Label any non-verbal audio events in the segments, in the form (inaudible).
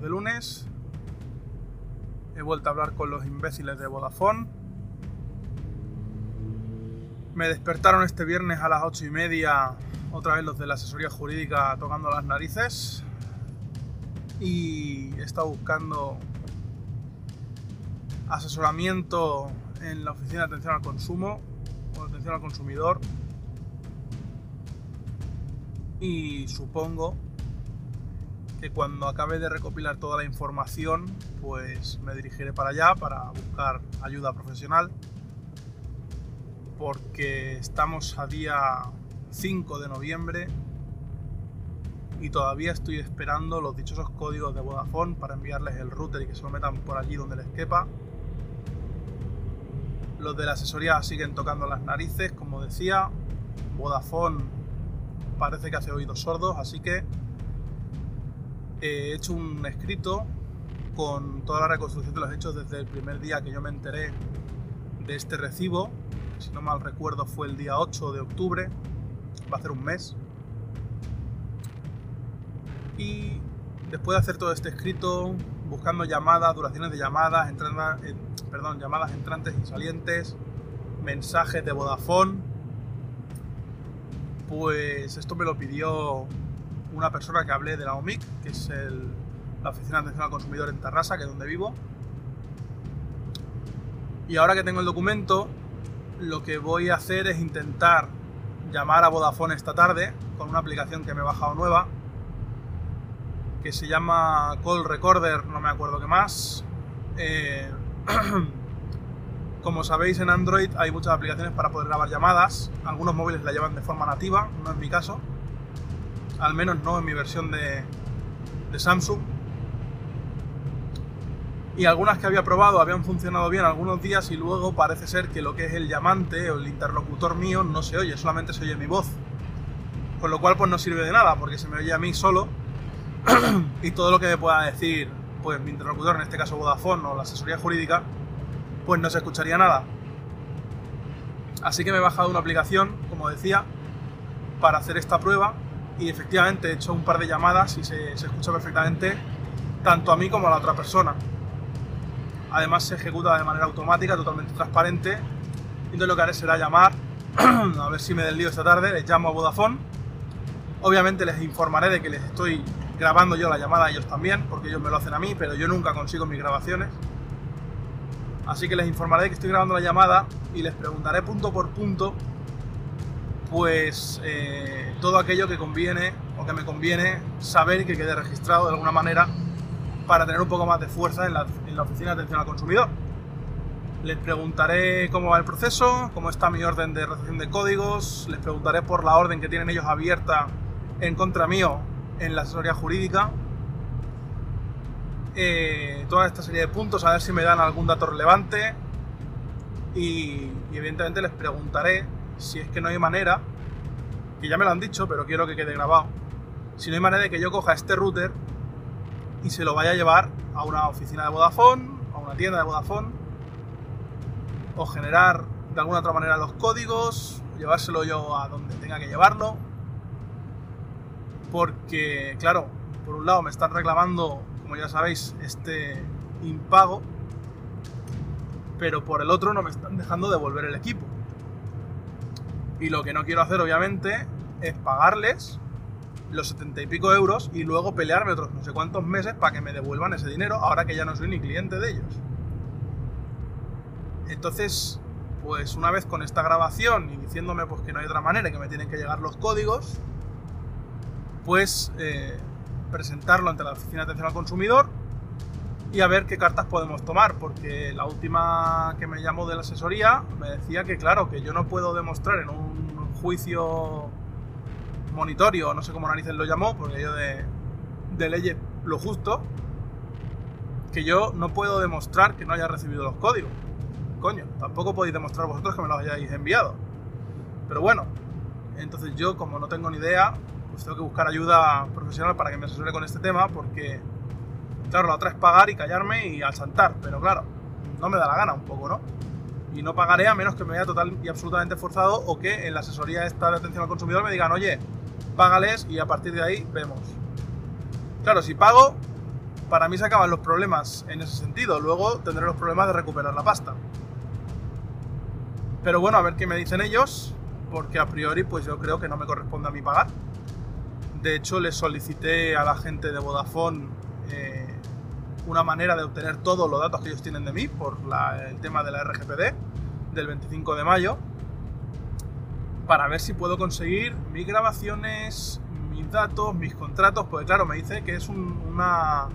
de lunes. He vuelto a hablar con los imbéciles de Vodafone. Me despertaron este viernes a las ocho y media, otra vez los de la asesoría jurídica tocando las narices. Y he estado buscando asesoramiento en la oficina de atención al consumo o atención al consumidor. Y supongo que cuando acabe de recopilar toda la información, pues me dirigiré para allá para buscar ayuda profesional. Porque estamos a día 5 de noviembre y todavía estoy esperando los dichosos códigos de Vodafone para enviarles el router y que se lo metan por allí donde les quepa. Los de la asesoría siguen tocando las narices, como decía. Vodafone parece que hace oídos sordos, así que he hecho un escrito con toda la reconstrucción de los hechos desde el primer día que yo me enteré de este recibo. Si no mal recuerdo fue el día 8 de octubre, va a ser un mes. Y después de hacer todo este escrito, buscando llamadas, duraciones de llamadas, eh, perdón, llamadas entrantes y salientes, mensajes de Vodafone, pues esto me lo pidió una persona que hablé de la OMIC, que es la Oficina de Atención al Consumidor en Tarrasa, que es donde vivo. Y ahora que tengo el documento, lo que voy a hacer es intentar llamar a Vodafone esta tarde con una aplicación que me he bajado nueva, que se llama Call Recorder, no me acuerdo qué más. Eh, (clears throat) como sabéis en Android hay muchas aplicaciones para poder grabar llamadas, algunos móviles la llevan de forma nativa, no es mi caso al menos no en mi versión de, Samsung. Y algunas que había probado habían funcionado bien algunos días y luego parece ser que lo que es el llamante o el interlocutor mío no se oye, solamente se oye mi voz. Con lo cual pues no sirve de nada porque se me oye a mí solo (clears throat) y todo lo que me pueda decir pues mi interlocutor, en este caso Vodafone o la asesoría jurídica, pues no se escucharía nada. Así que me he bajado una aplicación, como decía, para hacer esta prueba y efectivamente he hecho un par de llamadas y se, escucha perfectamente tanto a mí como a la otra persona. Además se ejecuta de manera automática, totalmente transparente. Entonces lo que haré será llamar, (clears throat) a ver si me del lío esta tarde, les llamo a Vodafone. Obviamente les informaré de que les estoy grabando yo la llamada a ellos también, porque ellos me lo hacen a mí, pero yo nunca consigo mis grabaciones. Así que les informaré de que estoy grabando la llamada y les preguntaré punto por punto pues eh, todo aquello que conviene o que me conviene saber y que quede registrado de alguna manera para tener un poco más de fuerza en la, oficina de atención al consumidor. Les preguntaré cómo va el proceso, cómo está mi orden de recepción de códigos, les preguntaré por la orden que tienen ellos abierta en contra mío en la asesoría jurídica. Eh, toda esta serie de puntos, a ver si me dan algún dato relevante. y evidentemente les preguntaré si es que no hay manera, que ya me lo han dicho, pero quiero que quede grabado, si no hay manera de que yo coja este router y se lo vaya a llevar a una oficina de Vodafone, a una tienda de Vodafone, o generar de alguna otra manera los códigos, llevárselo yo a donde tenga que llevarlo, porque claro, por un lado me están reclamando, como ya sabéis, este impago, pero por el otro no me están dejando devolver el equipo. Y lo que no quiero hacer, obviamente, es pagarles los setenta y pico euros y luego pelearme otros no sé cuántos meses para que me devuelvan ese dinero, ahora que ya no soy ni cliente de ellos. Entonces, pues una vez con esta grabación y diciéndome pues que no hay otra manera, que me tienen que llegar los códigos, pues eh, presentarlo ante la Oficina de Atención al Consumidor y a ver qué cartas podemos tomar, porque la última que me llamó de la asesoría me decía que claro, que yo no puedo demostrar en un juicio monitorio, no sé cómo narices lo llamó, porque yo de, de leyes lo justo, que yo no puedo demostrar que no haya recibido los códigos. Coño, tampoco podéis demostrar vosotros que me los hayáis enviado. Pero bueno, entonces yo como no tengo ni idea, pues tengo que buscar ayuda profesional para que me asesore con este tema, porque Claro, la otra es pagar y callarme y saltar, pero claro, no me da la gana un poco, ¿no? Y no pagaré a menos que me vea total y absolutamente forzado o que en la asesoría esta de atención al consumidor me digan, oye, págales y a partir de ahí vemos. Claro, si pago, para mí se acaban los problemas en ese sentido. Luego tendré los problemas de recuperar la pasta. Pero bueno, a ver qué me dicen ellos, porque a priori pues yo creo que no me corresponde a mí pagar. De hecho, les solicité a la gente de Vodafone eh, una manera de obtener todos los datos que ellos tienen de mí por el tema de la RGPD del 25 de mayo para ver si puedo conseguir mis grabaciones, mis datos, mis contratos, porque claro, me dice que es una,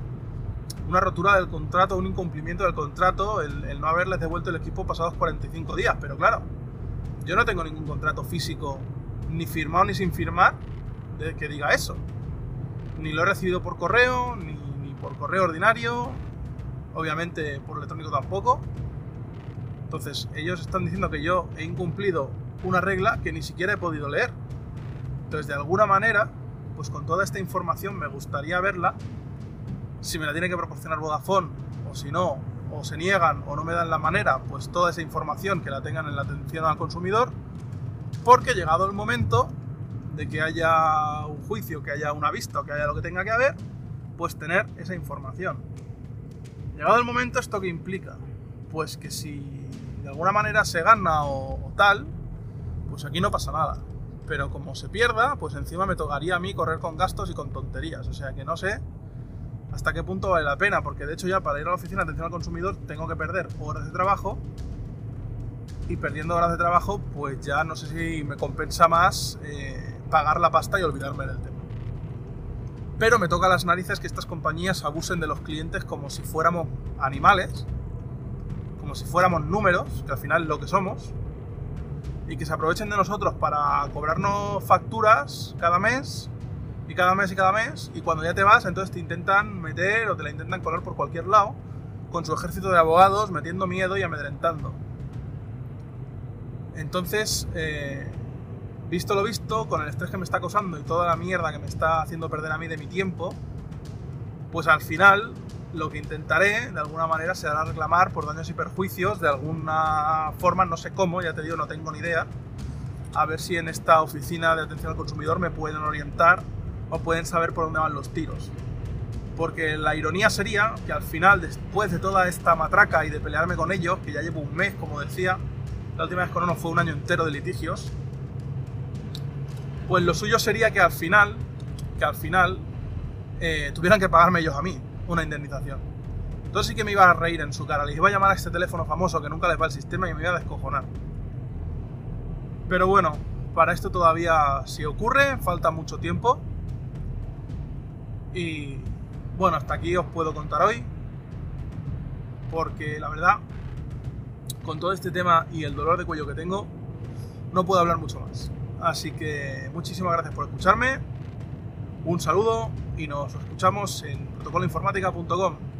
una rotura del contrato, un incumplimiento del contrato, el, no haberles devuelto el equipo pasados 45 días, pero claro, yo no tengo ningún contrato físico, ni firmado ni sin firmar, de que diga eso. Ni lo he recibido por correo, ni por correo ordinario, obviamente por electrónico tampoco. Entonces, ellos están diciendo que yo he incumplido una regla que ni siquiera he podido leer. Entonces, de alguna manera, pues con toda esta información me gustaría verla. Si me la tiene que proporcionar Vodafone, o si no, o se niegan o no me dan la manera, pues toda esa información que la tengan en la atención al consumidor, porque llegado el momento de que haya un juicio, que haya una vista que haya lo que tenga que haber, pues tener esa información. Llegado el momento, ¿esto qué implica? Pues que si de alguna manera se gana o tal, pues aquí no pasa nada. Pero como se pierda, pues encima me tocaría a mí correr con gastos y con tonterías. O sea que no sé hasta qué punto vale la pena, porque de hecho ya para ir a la oficina de atención al consumidor tengo que perder horas de trabajo y perdiendo horas de trabajo, pues ya no sé si me compensa más eh, pagar la pasta y olvidarme del tema. Pero me toca las narices que estas compañías abusen de los clientes como si fuéramos animales, como si fuéramos números, que al final es lo que somos, y que se aprovechen de nosotros para cobrarnos facturas cada mes y cada mes y cada mes y cuando ya te vas entonces te intentan meter o te la intentan colar por cualquier lado con su ejército de abogados metiendo miedo y amedrentando. Entonces, eh, visto lo visto, con el estrés que me está acosando y toda la mierda que me está haciendo perder a mí de mi tiempo, pues al final lo que intentaré de alguna manera será reclamar por daños y perjuicios de alguna forma, no sé cómo, ya te digo, no tengo ni idea, a ver si en esta oficina de atención al consumidor me pueden orientar o pueden saber por dónde van los tiros. Porque la ironía sería que al final, después de toda esta matraca y de pelearme con ellos, que ya llevo un mes, como decía, la última vez con uno fue un año entero de litigios, pues lo suyo sería que al final, que al final, eh, tuvieran que pagarme ellos a mí una indemnización. Entonces sí que me iba a reír en su cara. Les iba a llamar a este teléfono famoso que nunca les va el sistema y me iba a descojonar. Pero bueno, para esto todavía si ocurre, falta mucho tiempo. Y bueno, hasta aquí os puedo contar hoy. Porque la verdad, con todo este tema y el dolor de cuello que tengo, no puedo hablar mucho más. Así que muchísimas gracias por escucharme. Un saludo y nos escuchamos en protocoloinformática.com.